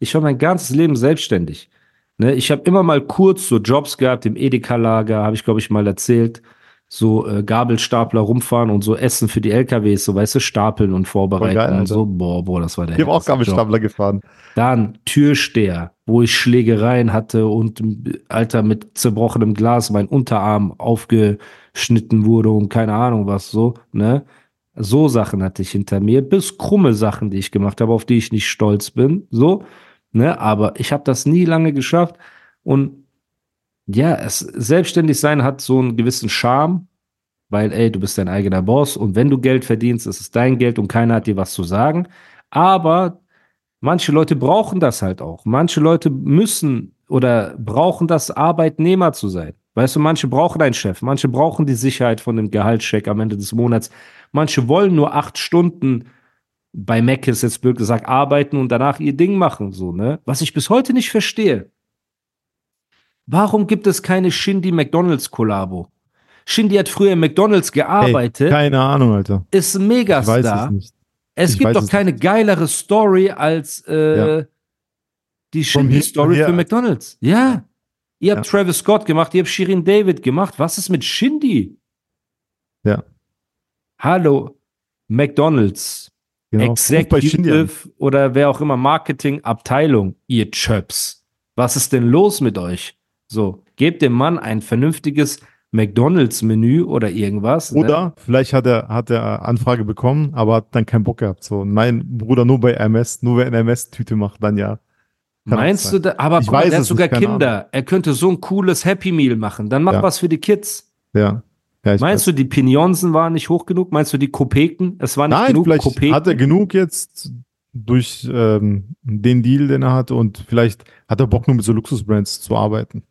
Ich war mein ganzes Leben selbstständig. Ne, ich habe immer mal kurz so Jobs gehabt im Edeka-Lager, habe ich glaube ich mal erzählt. So äh, Gabelstapler rumfahren und so Essen für die LKWs, so weißt du, stapeln und vorbereiten geil, und so. Boah, boah, das war der Ich habe auch härteste Job. Gabelstapler gefahren. Dann Türsteher, wo ich Schlägereien hatte und Alter mit zerbrochenem Glas mein Unterarm aufgeschnitten wurde und keine Ahnung was so, ne? So Sachen hatte ich hinter mir, bis krumme Sachen, die ich gemacht habe, auf die ich nicht stolz bin, so, ne? Aber ich habe das nie lange geschafft und ja, es selbstständig sein hat so einen gewissen Charme, weil ey, du bist dein eigener Boss und wenn du Geld verdienst, ist es dein Geld und keiner hat dir was zu sagen. Aber manche Leute brauchen das halt auch. Manche Leute müssen oder brauchen das, Arbeitnehmer zu sein. Weißt du, manche brauchen einen Chef, manche brauchen die Sicherheit von dem Gehaltscheck am Ende des Monats. Manche wollen nur acht Stunden bei Mac ist jetzt blöd gesagt arbeiten und danach ihr Ding machen, so, ne? Was ich bis heute nicht verstehe. Warum gibt es keine Shindy McDonalds Kollabo? Shindy hat früher in McDonalds gearbeitet, Ey, keine Ahnung, Alter. ist ein Ich weiß Megastar. es nicht. Es Ich gibt doch keine geilere Story als äh, Ja. die Shindy-Story Hin- für. McDonalds. Ja. Ihr habt Ja. Travis Scott gemacht, ihr habt Shirin David gemacht. Was ist mit Shindy? Ja. Hallo, McDonalds, Genau. Executive oder wer auch immer, Marketing-Abteilung, ihr Chöps. Was ist denn los mit euch? So, gebt dem Mann ein vernünftiges McDonalds-Menü oder irgendwas. ne? Oder vielleicht hat er, hat er Anfrage bekommen, aber hat dann keinen Bock gehabt. So, mein Bruder nur bei MS, nur wenn er MS-Tüte macht, dann ja. Kann Meinst du, da, aber Ich guck weiß der hat sogar Kinder. Er könnte so ein cooles Happy Meal machen. Dann mach Ja. was für die Kids. Ja. Ja ich Meinst du, die Pinionsen waren nicht hoch genug? Meinst du, die Kopeken? Es war nicht Nein, genug vielleicht Kopeken. hat er genug jetzt durch ähm, den Deal, den er hatte und vielleicht hat er Bock nur mit so Luxusbrands zu arbeiten.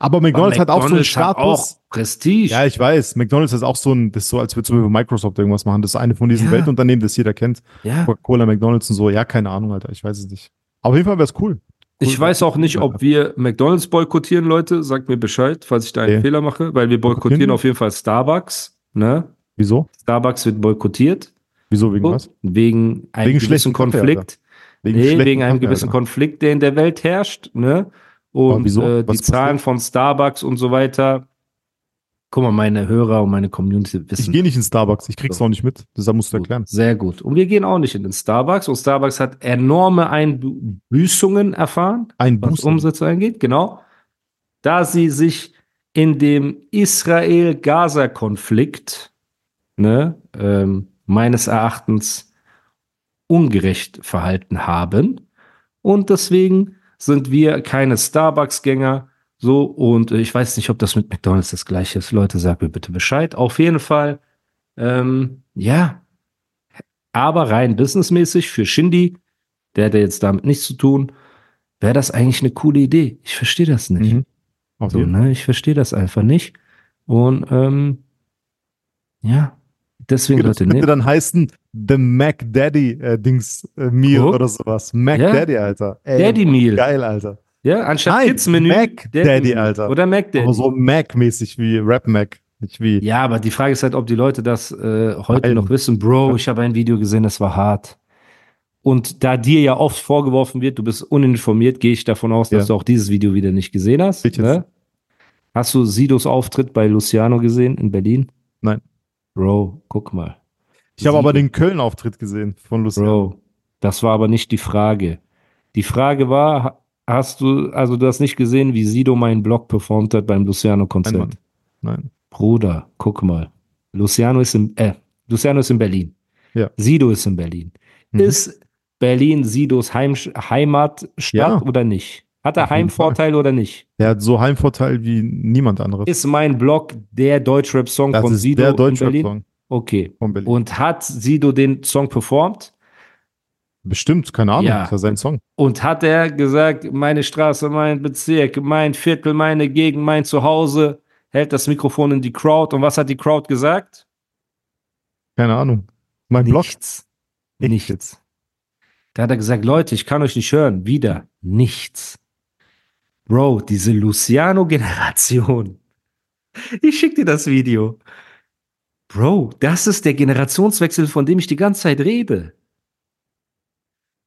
Aber Aber McDonalds, hat auch so einen McDonald's hat Status. Auch Prestige. Ja, ich weiß. McDonalds ist auch so ein, das ist so, als würde zum Beispiel Microsoft irgendwas machen. Das ist eine von diesen Ja. Weltunternehmen, das jeder kennt. ja. Coca-Cola, McDonalds und so. Ja, keine Ahnung, Alter. Ich weiß es nicht. Auf jeden Fall wäre es cool. Ich weiß auch nicht, ob wir McDonalds boykottieren, Leute. Sagt mir Bescheid, falls ich da einen Okay. Fehler mache, weil wir boykottieren auf jeden Fall Starbucks. Ne? Wieso? Starbucks wird boykottiert. Wieso wegen was? Wegen einem Wegen gewissen schlechten Kaffee, Konflikt. Wegen nee, wegen einem Kaffee, gewissen Alter. Konflikt, der in der Welt herrscht. Ne? Und äh, die Was Zahlen passiert? von Starbucks und so weiter. Guck mal, meine Hörer und meine Community Ich wissen. gehe nicht in Starbucks. Ich krieg's So. auch nicht mit. Deshalb musst du Gut, erklären. Sehr gut. Und wir gehen auch nicht in den Starbucks. Und Starbucks hat enorme Einbüßungen erfahren, Ein was. Umsätze angeht. Genau. Da sie sich in dem Israel-Gaza-Konflikt ne, ähm, meines Erachtens ungerecht verhalten haben. Und deswegen sind wir keine Starbucks-Gänger. So, und äh, ich weiß nicht, ob das mit McDonalds das gleiche ist. Leute, sagt mir bitte Bescheid. Auf jeden Fall, ähm, ja. Aber rein businessmäßig für Shindy, der hat ja jetzt damit nichts zu tun, wäre das eigentlich eine coole Idee. Ich verstehe das nicht. Mhm. So, ne? Ich verstehe das einfach nicht. Und ähm, ja, deswegen, Das Leute, könnte ne, dann heißen The Mac Daddy äh, Dings äh, Meal Guck. oder sowas. Mac Ja. Daddy, Alter. Ey, Daddy Meal. Geil, Alter. Ja, anstatt Nein, Kids Menü, Mac Daddy. Alter. Oder Mac Daddy. Aber so Mac-mäßig wie Rap Mac. Nicht wie. Ja, aber die Frage ist halt, ob die Leute das äh, heute Teilen. noch wissen. Bro, ich habe ein Video gesehen, das war hart. Und da dir ja oft vorgeworfen wird, du bist uninformiert, gehe ich davon aus, dass Ja. du auch dieses Video wieder nicht gesehen hast. Ne? Hast du Sidos Auftritt bei Luciano gesehen in Berlin? Nein. Bro, guck mal. Ich habe aber den Köln-Auftritt gesehen von Luciano. Bro, das war aber nicht die Frage. Die Frage war, hast du, also du hast nicht gesehen, wie Sido meinen Blog performt hat beim Nein, Luciano-Konzert? Mann. Nein. Bruder, guck mal. Luciano ist in, äh, Luciano ist in Berlin. Ja. Sido ist in Berlin. Mhm. Ist Berlin Sidos Heim, Heimatstadt Ja. oder nicht? Hat er Heimvorteil oder nicht? Der hat so Heimvorteil wie niemand anderes. Ist mein Blog der Deutschrap-Song von Sido der in Berlin? Deutschrap-Song Okay. von Berlin. Und hat Sido den Song performt? Bestimmt, keine Ahnung. Ja. Das war sein Song. Und hat er gesagt, meine Straße, mein Bezirk, mein Viertel, meine Gegend, mein Zuhause, hält das Mikrofon in die Crowd. Und was hat die Crowd gesagt? Keine Ahnung. Mein Blog. Nichts. Nichts. Da hat er gesagt, Leute, ich kann euch nicht hören. Wieder nichts. Bro, diese Luciano-Generation. Ich schick dir das Video. Bro, das ist der Generationswechsel, von dem ich die ganze Zeit rede.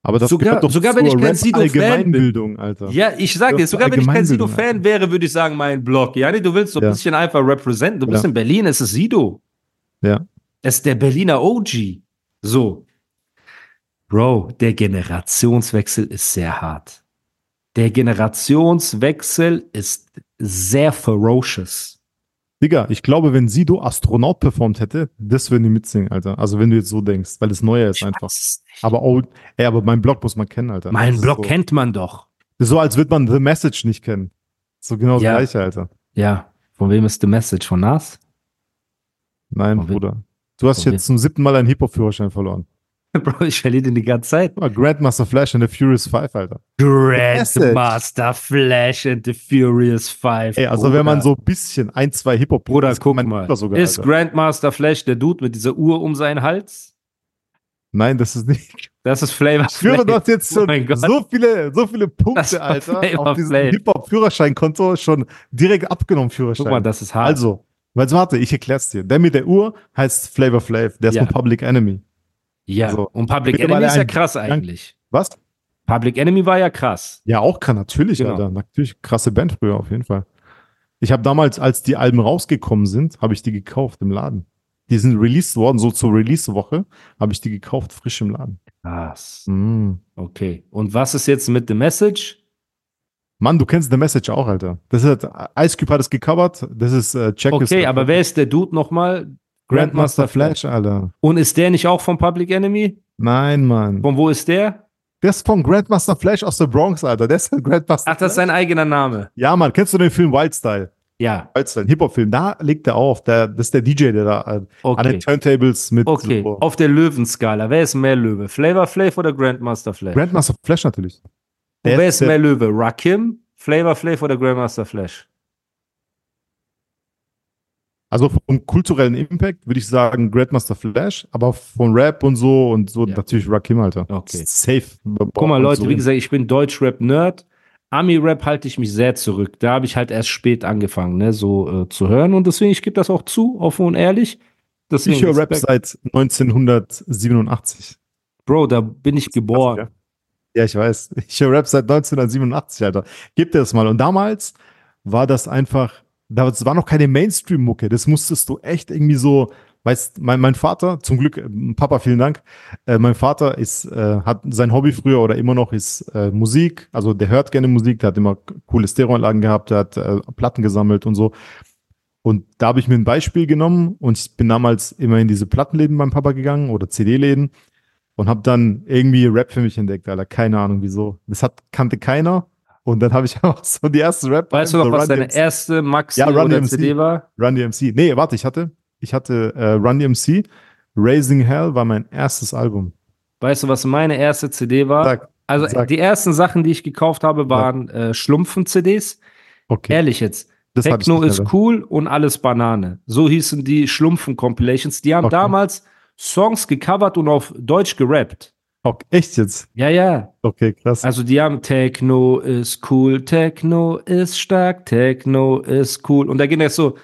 Aber das Sogar- gehört doch sogar wenn ich kein Sido-Fan bin. Alter. Ja, ich sag dir, sogar wenn ich kein Sido-Fan wäre, würde ich sagen, mein Blog. Ja, nee, du willst so ein Ja. bisschen einfach representen. Du bist Ja. in Berlin, es ist Sido. Ja. Es ist der Berliner OG. So. Bro, der Generationswechsel ist sehr hart. Der Generationswechsel ist sehr ferocious. Digga, ich glaube, wenn Sido Astronaut performt hätte, das würden die mitsingen, Alter. Also wenn du jetzt so denkst, weil das Neue ist Ich einfach. weiß es nicht. Aber oh, ey, aber mein Blog muss man kennen, Alter. Mein Das Blog so, kennt man doch. Das so, als würde man The Message nicht kennen. So genau das Ja. gleiche, Alter. Ja. Von wem ist the message? Von Nas? Nein, Von? Bruder. Du hast jetzt zum siebten Mal einen Hip-Hop-Führerschein verloren. Bro, ich verliere den die ganze Zeit. Guck mal, Grandmaster Flash and the Furious Five, Alter. Grandmaster Flash and the Furious Five. Ey, also wenn man Bruder. so ein bisschen ein, zwei Hip-Hop Bruder, guck mal. Bruder Sogar, ist Alter. Grandmaster Flash der Dude mit dieser Uhr um seinen Hals? Nein, das ist nicht. Das ist Flavor Ich du hast jetzt Oh schon mein Gott. so viele, so viele Das Punkte, Alter, Flavor auf diesem. Hip-Hop-Führerscheinkonto schon direkt abgenommen, Führerschein. Guck mal, das ist hart. Also, weil warte, ich erklär's dir. Der mit der Uhr heißt Flavor Flav, der ist Ja. von Public Enemy. Ja. so. Und Public Enemy ist ja krass eigentlich. Was? Public Enemy war ja krass. Ja, auch kann natürlich, Genau. Alter. Natürlich krasse Band früher auf jeden Fall. Ich habe damals, als die Alben rausgekommen sind, habe ich die gekauft im Laden. Die sind released worden, so zur Release-Woche, habe ich die gekauft, frisch im Laden. Krass. Mm. Okay. Und was ist jetzt mit The Message? Mann, du kennst The Message auch, Alter. Das ist, Ice Cube hat es gecovert, das ist äh, Check Okay, aber wer ist der Dude nochmal? Grandmaster Flash, Alter. Und ist der nicht auch von Public Enemy? Nein, Mann. Von wo ist der? Der ist von Grandmaster Flash aus der Bronx, Alter. Der ist Grandmaster Ach, das ist sein eigener Name. Ja, Mann, kennst du den Film Wild Style? Ja, Wild Style, Hip-Hop-Film. Da legt er auf. Der, das ist der DJ, der da äh, an okay. den Turntables mit Okay, so auf der Löwenskala. Wer ist mehr Löwe? Flavor Flav oder Grandmaster Flash? Grandmaster Flash natürlich. Wer ist mehr Löwe? Rakim, Flavor Flav oder Grandmaster Flash? Also vom kulturellen Impact würde ich sagen Grandmaster Flash, aber von Rap und so und so Ja. natürlich Rakim, Alter. Okay. Safe. Guck mal, Leute, wie gesagt, ich bin Deutsch-Rap-Nerd. Ami-Rap halte ich mich sehr zurück. Da habe ich halt erst spät angefangen, ne, so äh, zu hören. Und deswegen, ich gebe das auch zu, offen und ehrlich. Deswegen, Ich höre Rap seit 1987. Bro, da bin ich geboren. Ja. Ja, ich weiß. Ich höre Rap seit 1987, Alter. Gib dir das mal. Und damals war das einfach, das war noch keine Mainstream-Mucke. Das musstest du echt irgendwie so, weißt, mein, mein Vater, zum Glück, äh, Papa, vielen Dank. Äh, mein Vater ist, äh, hat sein Hobby früher oder immer noch ist äh, Musik. Also der hört gerne Musik, der hat immer coole Stereoanlagen gehabt, der hat äh, Platten gesammelt und so. Und da habe ich mir ein Beispiel genommen und ich bin damals immer in diese Plattenläden beim Papa gegangen oder CD-Läden und habe dann irgendwie Rap für mich entdeckt, Alter. Keine Ahnung wieso. Das hat, kannte keiner. Und dann habe ich auch so die erste Rap. Weißt du noch, so was deine erste Maxi Ja, Run oder DMC. CD war? Run DMC. Nee, warte, ich hatte, ich hatte äh, Run DMC. Raising Hell war mein erstes Album. Weißt du, was meine erste CD war? Sag, also sag. die ersten Sachen, die ich gekauft habe, waren äh, Schlumpfen-CDs. okay. Ehrlich jetzt. das Techno ist mehr. cool und alles Banane. So hießen die Schlumpfen-Compilations. Die haben Okay. damals Songs gecovert und auf Deutsch gerappt. Okay, echt jetzt? Ja, ja. Okay, krass. Also die haben Techno ist cool, Techno ist stark, Techno ist cool. Und da ging es so,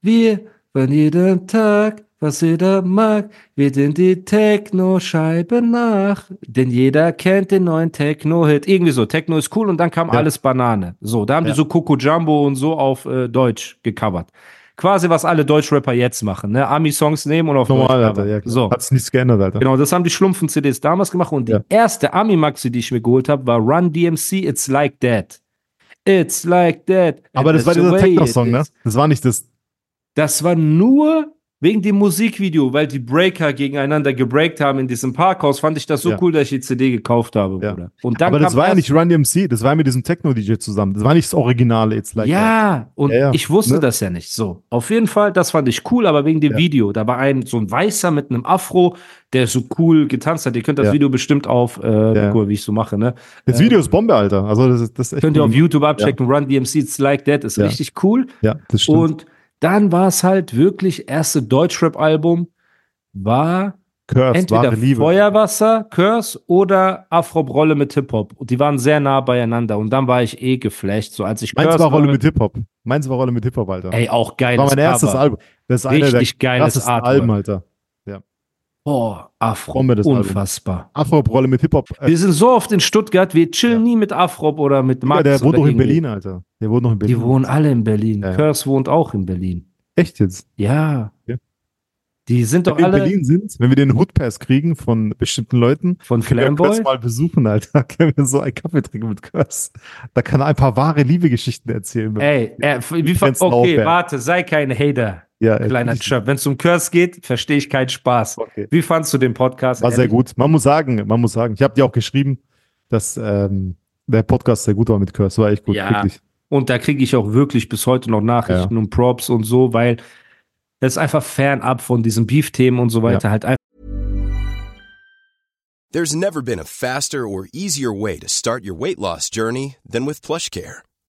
wir von jedem Tag, was jeder mag, wird in die Techno-Scheibe nach. Denn jeder kennt den neuen Techno-Hit. Irgendwie so, Techno ist cool und dann kam Ja. alles Banane. So, da haben Ja. die so Coco Jumbo und so auf äh, Deutsch gecovert. Quasi, was alle Deutschrapper jetzt machen, ne? Ami-Songs nehmen und auf Normal, Deutsch Alter. Ja, so. Hat sich nichts geändert, Alter. Genau, das haben die Schlumpfen-CDs damals gemacht und die Ja. erste Ami-Maxi, die ich mir geholt habe, war Run DMC, It's Like That. It's Like That. Aber das war dieser Techno-Song, ne? Das war nicht das. Das war nur Wegen dem Musikvideo, weil die Breaker gegeneinander gebreakt haben in diesem Parkhaus, fand ich das so Ja. cool, dass ich die CD gekauft habe, Ja. Bruder. Und dann Aber das war ja nicht Run DMC, das war mit diesem Techno-DJ zusammen. Das war nicht das Originale It's Like That. Ja, und Ja, ich wusste Ne? das ja nicht. So, auf jeden Fall, das fand ich cool, aber wegen dem. Video, da war ein so ein Weißer mit einem Afro, der so cool getanzt hat. Ihr könnt das. Video bestimmt auf, äh, mal, wie ich so mache, ne? Das Video ist Bombe, Alter. Also das ist, das ist echt Könnt ihr cool. auf YouTube abchecken, Run DMC, it's like that, ist richtig cool. Ja, das stimmt. Und dann war es halt wirklich, erste Deutschrap-Album war Curse, entweder. Feuerwasser, Curse oder Afro-Rolle mit Hip-Hop. Und die waren sehr nah beieinander. Und dann war ich eh geflasht, so als ich Meins Curse war Rolle mit Hip-Hop. Meins war Rolle mit Hip-Hop, Alter. Ey, auch geil. das war mein erstes Album. Das ist einer der Richtig geiles. Alben, Alter. Boah, Afro. Unfassbar. Afro-Rolle mit Hip-Hop. Äh, Wir sind so oft in Stuttgart, wir chillen nie mit Afro oder mit Max. der wohnt doch in. Berlin, Alter. Der wohnt noch in Berlin. Die wohnen alle in Berlin. Ja, ja. Curse wohnt auch in Berlin. Echt jetzt? Ja. Ja. Die sind doch Wenn wir in alle Berlin sind, wenn wir den Hoodpass kriegen von bestimmten Leuten, von können wir Flamboy. Mal besuchen, Alter. Können wir so einen Kaffee trinken mit Curse. Da kann er ein paar wahre Liebegeschichten erzählen. Ey, er, wie, okay, aufwerfen. warte, sei kein Hater, ja, kleiner Chub. Wenn es um Curse geht, verstehe ich keinen Spaß. Okay. Wie fandst du den Podcast? War sehr Ehrlich? gut. Man muss sagen, man muss sagen, ich habe dir auch geschrieben, dass ähm, der Podcast sehr gut war mit Curse. War echt gut, Ja. wirklich. Und da kriege ich auch wirklich bis heute noch Nachrichten und Props und so, weil das ist einfach fernab von diesen Beef-Themen und so weiter halt einfach. There's never been a faster or easier way to start your weight loss journey than with PlushCare.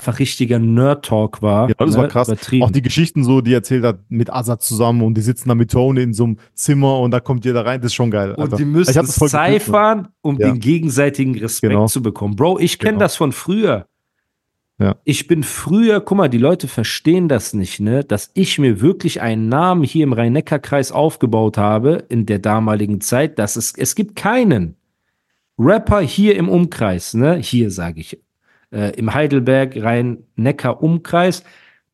Einfach richtiger Nerd-Talk war. Ja, das ne? war krass. Auch die Geschichten so, die er erzählt hat mit Azad zusammen und die sitzen da mit Tony in so einem Zimmer und da kommt jeder rein, das ist schon geil. und Alter. die Ich müssen voll gefühlt, ciphern, um Ja. den gegenseitigen Respekt Genau. zu bekommen. Bro, ich kenne Genau. das von früher. Ja. Ich bin früher, guck mal, die Leute verstehen das nicht, ne, dass ich mir wirklich einen Namen hier im Rhein-Neckar-Kreis aufgebaut habe in der damaligen Zeit, dass es, es gibt keinen Rapper hier im Umkreis, ne, hier sage ich, äh, im Heidelberg, Rhein-Neckar-Umkreis,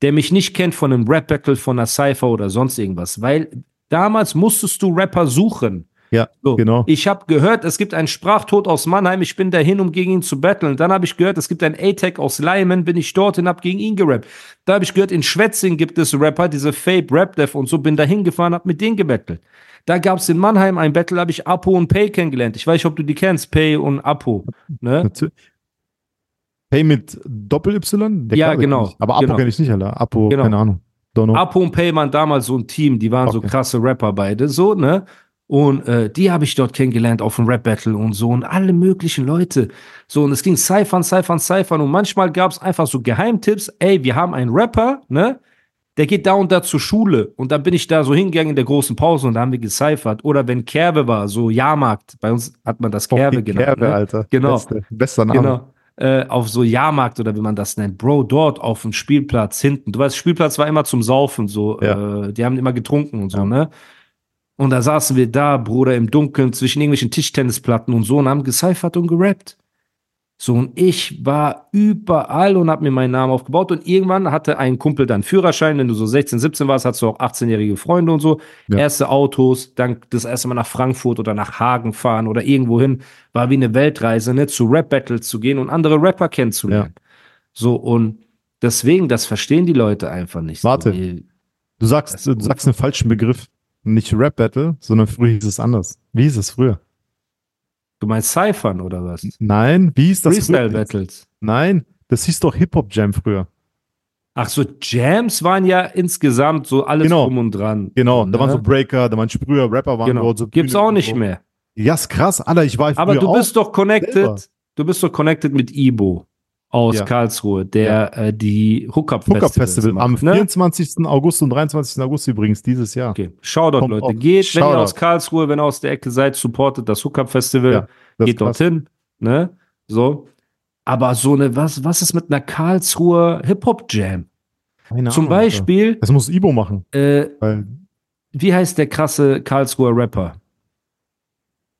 der mich nicht kennt von einem Rap-Battle, von einer Cypher oder sonst irgendwas, weil damals musstest du Rapper suchen. Ja, So, genau. Ich habe gehört, es gibt einen Sprachtod aus Mannheim. Ich bin dahin, um gegen ihn zu battlen. Dann habe ich gehört, es gibt einen A-Tech aus Leimen. Bin ich dorthin, habe gegen ihn gerappt. Da habe ich gehört, in Schwetzing gibt es Rapper, diese Fape, Rap Dev und so. Bin dahin gefahren, habe mit denen gebettelt. Da gab es in Mannheim ein Battle, habe ich Apo und Pay kennengelernt. Ich weiß nicht, ob du die kennst, Pay und Apo. Ne? Pay mit Doppel-Y? Ja, genau, ich. Aber Apo genau. kenne ich nicht, Alter. Apo, Genau. keine Ahnung. Don't know. Apo und Pay waren damals so ein Team, die waren so Okay. krasse Rapper beide, so, ne? Und äh, die habe ich dort kennengelernt auf dem Rap-Battle und so und alle möglichen Leute. So, und es ging Cyphern, Cyphern, Cyphern und manchmal gab es einfach so Geheimtipps, ey, wir haben einen Rapper, ne? Der geht da und da zur Schule und dann bin ich da so hingegangen in der großen Pause und da haben wir gecyphert. Oder wenn Kerbe war, so Jahrmarkt, bei uns hat man das Kerbe genannt. Kerbe, ne? Alter. Genau. Beste, bester Name. Genau. Äh, auf so Jahrmarkt oder wie man das nennt. Bro, dort auf dem Spielplatz hinten. Du weißt, Spielplatz war immer zum Saufen, so. Ja. Äh, die haben immer getrunken und so, Ja. ne? Und da saßen wir da, Bruder, im Dunkeln zwischen irgendwelchen Tischtennisplatten und so und haben gecyphert und gerappt. So, und ich war überall und hab mir meinen Namen aufgebaut. Und irgendwann hatte ein Kumpel dann Führerschein. Wenn du so 16, 17 warst, hast du auch 18-jährige Freunde und so. Ja. Erste Autos, dann das erste Mal nach Frankfurt oder nach Hagen fahren oder irgendwo hin. War wie eine Weltreise, ne? Zu Rap-Battles zu gehen und andere Rapper kennenzulernen. So, und deswegen, das verstehen die Leute einfach nicht. Warte. So, Du sagst, du sagst einen falschen Begriff. Nicht Rap-Battle, sondern früher hieß es anders. Wie hieß es früher? Du meinst Cyphern oder was? Nein, wie hieß das früher? Freestyle-Battles. Nein, das hieß doch Hip-Hop-Jam früher. Ach so, Jams waren ja insgesamt so alles Genau. drum und dran. Genau, ne? da waren so Breaker, da waren Sprüher, Rapper waren genau. dort. So Gibt's auch nicht so. mehr. Ja, ist krass, Alter, ich war Aber du bist doch connected. selber. Du bist doch connected mit Ibo aus Ja. Karlsruhe, der äh, die Hookup Hookup Festival am macht, ne? 24. August und 23. August übrigens dieses Jahr. Okay, Shoutout, Kommt Leute. auf. Geht, wenn ihr Shoutout. aus Karlsruhe, wenn ihr aus der Ecke seid, supportet das Hookup Festival. Ja, das geht dorthin, ne? So. Aber so eine, was, was ist mit einer Karlsruher Hip-Hop-Jam? Zum Ahnung, Alter. Beispiel, Das muss Ibo machen, äh, wie heißt der krasse Karlsruher Rapper?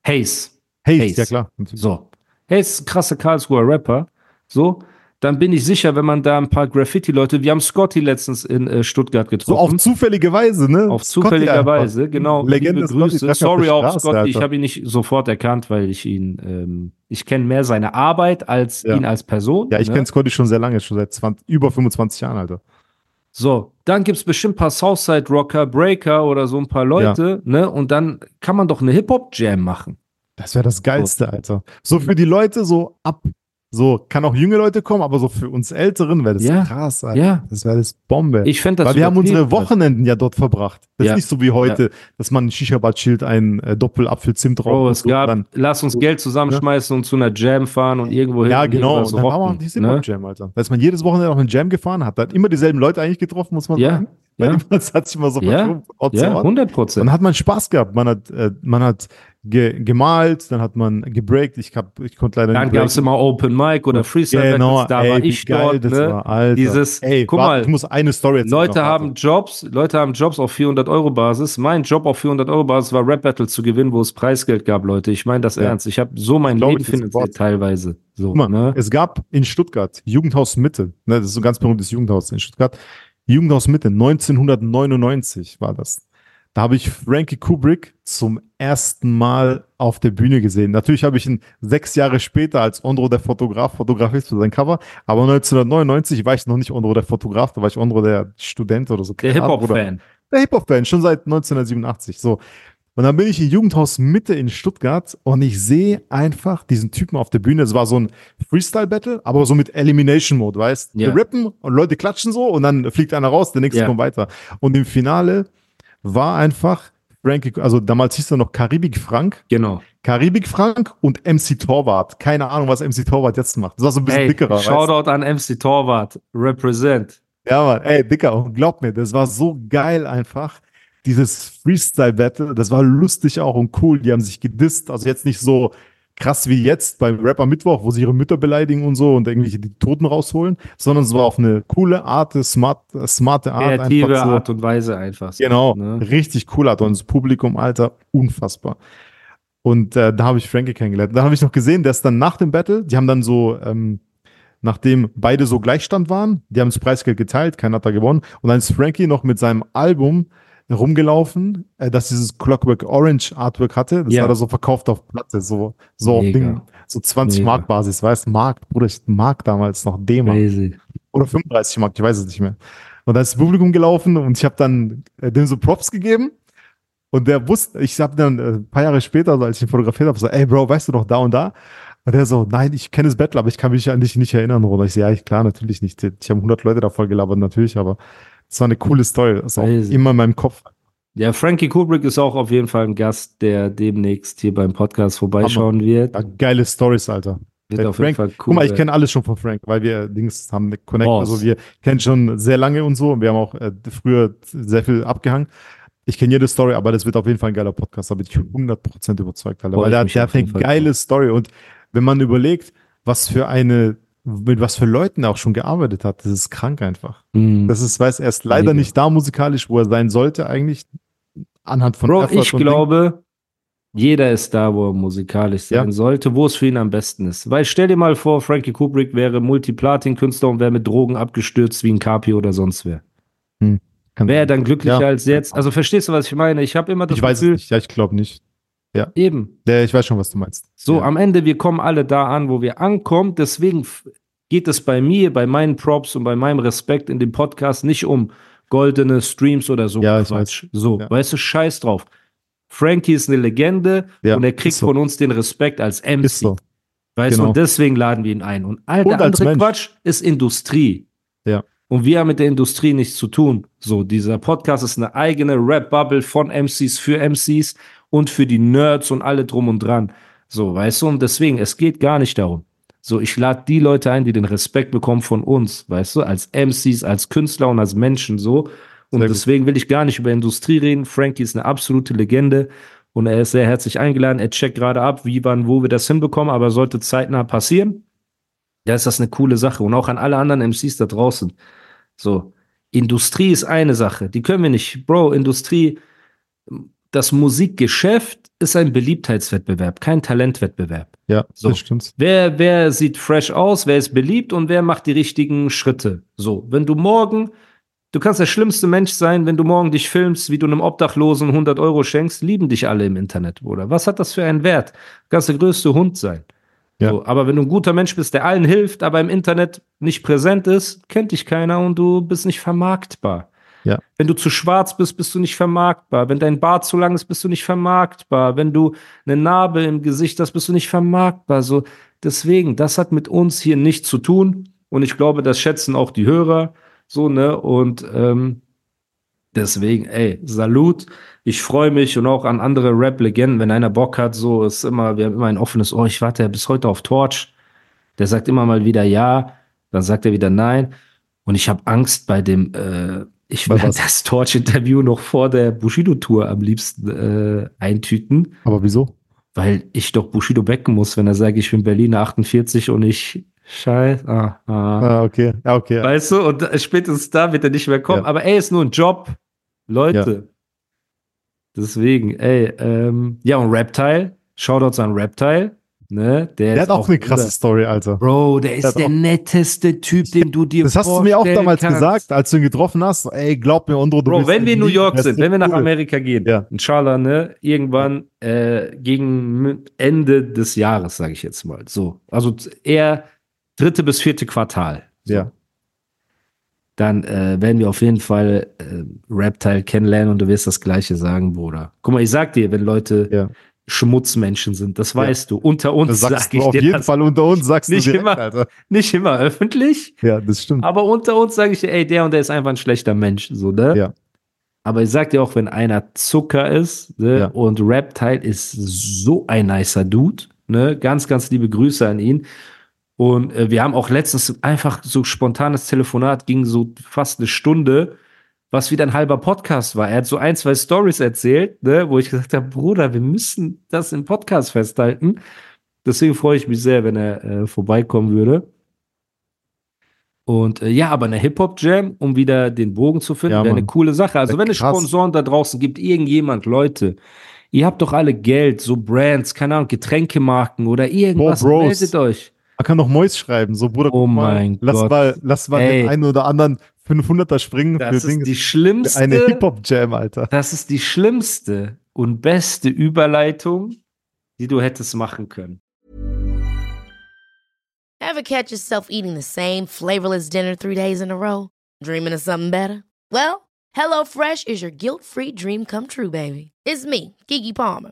Hayes. Hey, Hayes. ja klar. So. Hayes krasser Karlsruher Rapper. So. Dann bin ich sicher, wenn man da ein paar Graffiti-Leute, wir haben Scotty letztens in äh, Stuttgart So getroffen. auf zufällige Weise, ne? Auf Scotty zufälliger einfach. Weise, genau. Legende Liebe Scotty, Grüße. auf Sorry auch, Straße, Scotty, ich Alter. habe ihn nicht sofort erkannt, weil ich ihn, ähm, ich kenne mehr seine Arbeit als Ja. ihn als Person. Ja, ich ne? kenne Scotty schon sehr lange, schon seit 20, über 25 Jahren, Alter. So, dann gibt's bestimmt ein paar Southside Rocker, Breaker oder so ein paar Leute, ne? Und dann kann man doch eine Hip-Hop-Jam machen. Das wäre das Geilste, Alter. So für die Leute so ab, so kann auch junge Leute kommen, aber so für uns Älteren wäre das Ja. krass, Alter. Ja. Das wäre das Bombe. Ich fände das Weil wir haben unsere. Wochenenden ja dort verbracht. Das Ja. ist nicht so wie heute, dass man ein Shisha-Bad chillt, ein äh, Doppelapfel-Zimt drauf. Bro, und es so, gab, dann, lass uns Geld zusammenschmeißen und zu einer Jam fahren und irgendwo hin ja, genau. Und dann war man rocken, die ne? Hip-Hop-Jam, Alter. Da ist man jedes Wochenende auf eine Jam gefahren, hat dann immer dieselben Leute eigentlich getroffen, muss man Ja, sagen. Weil ja. das hat sich immer so Ja, Ja, Ort. 100 Und Prozent. dann hat man Spaß gehabt. Man hat, äh, man hat ge gemalt, dann hat man gebreakt. Ich, hab, ich konnte leider Dann nicht gab es immer Open Mic oder Freestyle Genau, Battles, da ey, war ich geil dort, das ne? war, Alter. Dieses, ey, guck warte, mal, ich muss eine Story erzählen. Leute noch, haben. Jobs, Leute haben Jobs auf 400 Euro Basis. Mein Job auf 400 Euro Basis war Rap Battle zu gewinnen, wo es Preisgeld gab, Leute. Ich meine das Ja. ernst. Ich habe so mein Leben finanziert teilweise. So, Guck mal, ne? es gab in Stuttgart Jugendhaus Mitte, ne, das ist so ein ganz berühmtes Jugendhaus in Stuttgart. Jugendhaus Mitte, 1999 war das. Da habe ich Frankie Kubrick zum ersten Mal auf der Bühne gesehen. Natürlich habe ich ihn sechs Jahre später als Ondro der Fotograf fotografiert für sein Cover, aber 1999 war ich noch nicht Ondro der Fotograf, da war ich Ondro der Student oder so. Der Hip-Hop-Fan. der Hip-Hop-Fan, schon seit 1987. So. Und dann bin ich im Jugendhaus Mitte in Stuttgart und ich sehe einfach diesen Typen auf der Bühne. Es war so ein Freestyle-Battle, aber so mit Elimination-Mode, weißt Ja. Wir rappen und Leute klatschen so und dann fliegt einer raus, der nächste Ja. kommt weiter. Und im Finale war einfach Frankie, also damals hieß er noch Karibik Frank, Genau. Karibik Frank und MC Torwart. Keine Ahnung, was MC Torwart jetzt macht. Das war so ein bisschen Hey, dickerer. weißt? Shoutout an MC Torwart. Represent. Ja, Mann, ey, Dicker, und glaub mir, das war so geil einfach. Dieses Freestyle-Battle, das war lustig auch und cool. Die haben sich gedisst. Also jetzt nicht so krass wie jetzt beim Rapper Mittwoch, wo sie ihre Mütter beleidigen und so und irgendwelche die Toten rausholen, sondern es war auf eine coole Art, smart, smarte Art. Kreative so. Art und Weise einfach. so, Genau, Ne? richtig cool Art. Und das Publikum, Alter, unfassbar. Und äh, da habe ich Frankie kennengelernt. Da habe ich noch gesehen, der ist dann nach dem Battle, die haben dann so, ähm, nachdem beide so Gleichstand waren, die haben das Preisgeld geteilt, keiner hat da gewonnen. Und dann ist Frankie noch mit seinem Album rumgelaufen, äh, das dieses Clockwork Orange Artwork hatte. Das Ja. hat er so verkauft auf Platte, so, so auf. Ding, so 20 Mega. Mark Basis, weißt Mark, Bruder, ich- Mark damals noch D-Mark oder 35 Mark, ich weiß es nicht mehr. Und da ist das Publikum gelaufen und ich habe dann äh, dem so Props gegeben. Und der wusste, ich habe dann äh, ein paar Jahre später, also als ich ihn fotografiert habe, so, ey Bro, weißt du noch da und da? Und der so, nein, ich kenne das Battle, aber ich kann mich an dich nicht erinnern, Bruder. Ich so, ja, ich, klar, natürlich nicht. Ich habe 100 Leute da voll gelabert, natürlich, aber es war eine coole Story. Das ist auch immer in meinem Kopf. Ja, Frankie Kubrick ist auch auf jeden Fall ein Gast, der demnächst hier beim Podcast vorbeischauen wird. Ja, geile Stories, Alter. Wird Der auf jeden Frank- Fall cool. Guck mal, ich kenne alles schon von Frank, weil wir Dings haben eine Connect, Boss. also wir kennen schon sehr lange und so. Wir haben auch äh, früher sehr viel abgehangen. Ich kenne jede Story, aber das wird auf jeden Fall ein geiler Podcast, da bin ich 100% überzeugt, Alter. Freu Weil der, hat eine jeden geile Story und wenn man überlegt, was für eine, mit was für Leuten er auch schon gearbeitet hat, das ist krank einfach. Mhm. Das ist, weiß er ist leider Mega. nicht da musikalisch, wo er sein sollte eigentlich, anhand von Bro, Effort ich und Ding. glaube, jeder ist da, wo er musikalisch sein Ja. sollte, wo es für ihn am besten ist. Weil stell dir mal vor, Frankie Kubrick wäre Multiplatin-Künstler und wäre mit Drogen abgestürzt wie ein Capio oder sonst wer. Kann- Wäre er dann glücklicher Ja. als jetzt? Also verstehst du, was ich meine? Ich habe immer das Ich weiß es Gefühl, nicht, ja, ich glaube nicht. Eben, Ja, ich weiß schon, was du meinst. So, ja. am Ende, wir kommen alle da an, wo wir ankommen. Deswegen geht es bei mir, bei meinen Props und bei meinem Respekt in dem Podcast nicht um goldene Streams oder so. Ja, ich Quatsch. So, Ja. weißt du, scheiß drauf. Frankie ist eine Legende Ja, und er kriegt so. von uns den Respekt als MC. Ist so. Weißt du, Genau. und deswegen laden wir ihn ein. Und all der Und andere. Quatsch ist Industrie. Ja. Und wir haben mit der Industrie nichts zu tun. So, dieser Podcast ist eine eigene Rap-Bubble von MCs für MCs und für die Nerds und alle drum und dran. So, weißt du, und deswegen, es geht gar nicht darum. So, ich lade die Leute ein, die den Respekt bekommen von uns, weißt du, als MCs, als Künstler und als Menschen so. Und deswegen will ich gar nicht über Industrie reden. Frankie ist eine absolute Legende und er ist sehr herzlich eingeladen. Er checkt gerade ab, wie, wann, wo wir das hinbekommen, aber sollte zeitnah passieren, ja, ist das eine coole Sache. Und auch an alle anderen MCs da draußen. So, Industrie ist eine Sache, die können wir nicht. Bro, Industrie, das Musikgeschäft ist ein Beliebtheitswettbewerb, kein Talentwettbewerb. Ja, So. das stimmt. Wer, wer sieht fresh aus, wer ist beliebt und wer macht die richtigen Schritte. So, wenn du morgen, du kannst der schlimmste Mensch sein, wenn du morgen dich filmst, wie du einem Obdachlosen 100 Euro schenkst, lieben dich alle im Internet, Bruder. Was hat das für einen Wert? Du kannst der größte Hund sein. Ja. So, aber wenn du ein guter Mensch bist, der allen hilft, aber im Internet nicht präsent ist, kennt dich keiner und du bist nicht vermarktbar. Ja. Wenn du zu schwarz bist, bist du nicht vermarktbar. Wenn dein Bart zu lang ist, bist du nicht vermarktbar. Wenn du eine Narbe im Gesicht hast, bist du nicht vermarktbar. So, deswegen, das hat mit uns hier nichts zu tun. Und ich glaube, das schätzen auch die Hörer. So, ne? Und ähm, deswegen, ey, Salut. Ich freue mich und auch an andere Rap-Legenden, wenn einer Bock hat, so ist immer, wir haben immer ein offenes Ohr. Ich warte ja bis heute auf Torch. Der sagt immer mal wieder ja, dann sagt er wieder nein. Und ich habe Angst bei dem, äh, ich was? das Torch-Interview noch vor der Bushido-Tour am liebsten äh, eintüten, Aber wieso? weil ich doch Bushido becken muss, wenn er sagt, ich bin Berliner 48 und ich scheiß. Ah, ah. Ah, okay. Ja, okay. Weißt du, und spätestens da wird er nicht mehr kommen. Ja. Aber ey, ist nur ein Job. Leute. Deswegen, ey, ähm, ja, und Reptile, Shoutouts an Reptile, ne? Der, Der ist hat auch eine krasse. Story, Alter. Bro, der ist der netteste Typ, den du dir Das hast du mir auch damals kannst. gesagt, als du ihn getroffen hast. Ey, glaub mir, Ondro, du Bro, bist wenn wir in New York sind, wenn wir nach cool. Amerika gehen, Ja. inshallah, ne, irgendwann äh, gegen Ende des Jahres, sage ich jetzt mal. So, also eher dritte bis vierte Quartal. So. Ja. Dann äh, werden wir auf jeden Fall äh, Reptile kennenlernen und du wirst das Gleiche sagen, Bruder. Guck mal, ich sag dir, wenn Leute Ja. Schmutzmenschen sind, das weißt du. Unter uns sagst sag du ich auf dir jeden das. Fall unter uns, sagst Nicht du direkt, immer. Alter. Nicht immer öffentlich, Ja, das stimmt. aber unter uns sage ich dir, ey, der und der ist einfach ein schlechter Mensch, so, ne? Ja. Aber ich sag dir auch, wenn einer Zucker ist, ne, Ja. und Reptile ist so ein nicer Dude, ne, ganz, ganz liebe Grüße an ihn. Und äh, wir haben auch letztens einfach so spontanes Telefonat, ging so fast eine Stunde, was wieder ein halber Podcast war. Er hat so ein, zwei Stories erzählt, ne, wo ich gesagt habe, Bruder, wir müssen das im Podcast festhalten. Deswegen freue ich mich sehr, wenn er äh, vorbeikommen würde. Und äh, ja, aber eine Hip-Hop-Jam, um wieder den Bogen zu finden, Ja, wäre eine coole Sache. Also wenn es. Sponsoren da draußen gibt, irgendjemand, Leute, ihr habt doch alle Geld, so Brands, keine Ahnung, Getränkemarken oder irgendwas, meldet euch. Man kann noch Mois schreiben, so Bruder, Oh mein lass Gott. mal, lass mal Ey. den einen oder anderen 500er springen Das für ist Dings. die schlimmste, eine Hip-Hop-Jam, Alter. das ist die schlimmste und beste Überleitung, die du hättest machen können. Ever catch yourself eating the same flavorless dinner three days in a row? Dreaming of something better? Well, HelloFresh is your guilt free dream come true, baby. It's me, Kiki Palmer.